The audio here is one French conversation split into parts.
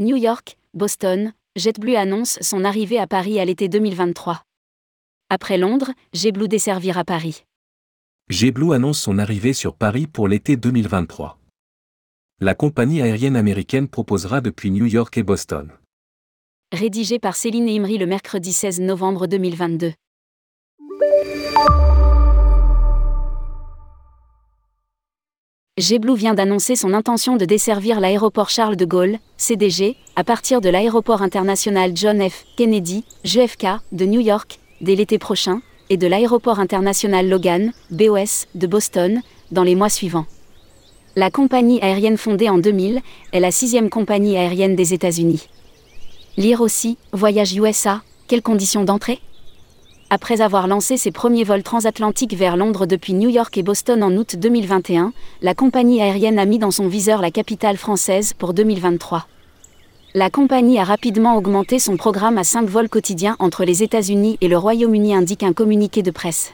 New York, Boston, JetBlue annonce son arrivée à Paris à l'été 2023. Après Londres, JetBlue desservira Paris. JetBlue annonce son arrivée sur Paris pour l'été 2023. La compagnie aérienne américaine proposera depuis New York et Boston. Rédigé par Céline Imri le mercredi 16 novembre 2022. JetBlue vient d'annoncer son intention de desservir l'aéroport Charles de Gaulle, CDG, à partir de l'aéroport international John F. Kennedy, JFK, de New York, dès l'été prochain, et de l'aéroport international Logan, BOS, de Boston, dans les mois suivants. La compagnie aérienne fondée en 2000 est la sixième compagnie aérienne des États-Unis. Lire aussi, Voyage USA, quelles conditions d'entrée? Après avoir lancé ses premiers vols transatlantiques vers Londres depuis New York et Boston en août 2021, la compagnie aérienne a mis dans son viseur la capitale française pour 2023. La compagnie a rapidement augmenté son programme à 5 vols quotidiens entre les États-Unis et le Royaume-Uni, indique un communiqué de presse.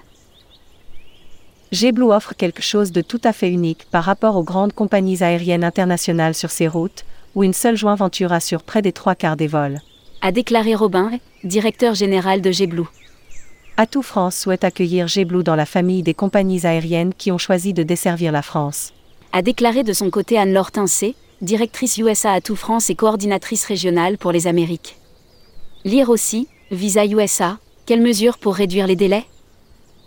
JetBlue offre quelque chose de tout à fait unique par rapport aux grandes compagnies aériennes internationales sur ses routes, où une seule jointure assure près des trois quarts des vols. A déclaré Robin, directeur général de JetBlue. Atout France souhaite accueillir JetBlue dans la famille des compagnies aériennes qui ont choisi de desservir la France. A déclaré de son côté Anne-Laure Tincé, directrice USA Atout France et coordinatrice régionale pour les Amériques. Lire aussi, Visa USA, quelles mesures pour réduire les délais?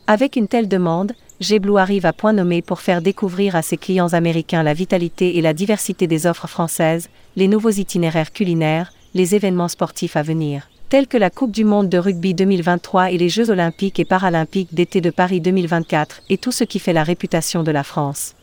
Avec une telle demande, JetBlue arrive à point nommé pour faire découvrir à ses clients américains la vitalité et la diversité des offres françaises, les nouveaux itinéraires culinaires, les événements sportifs à venir tels que la Coupe du Monde de rugby 2023 et les Jeux olympiques et paralympiques d'été de Paris 2024, et tout ce qui fait la réputation de la France.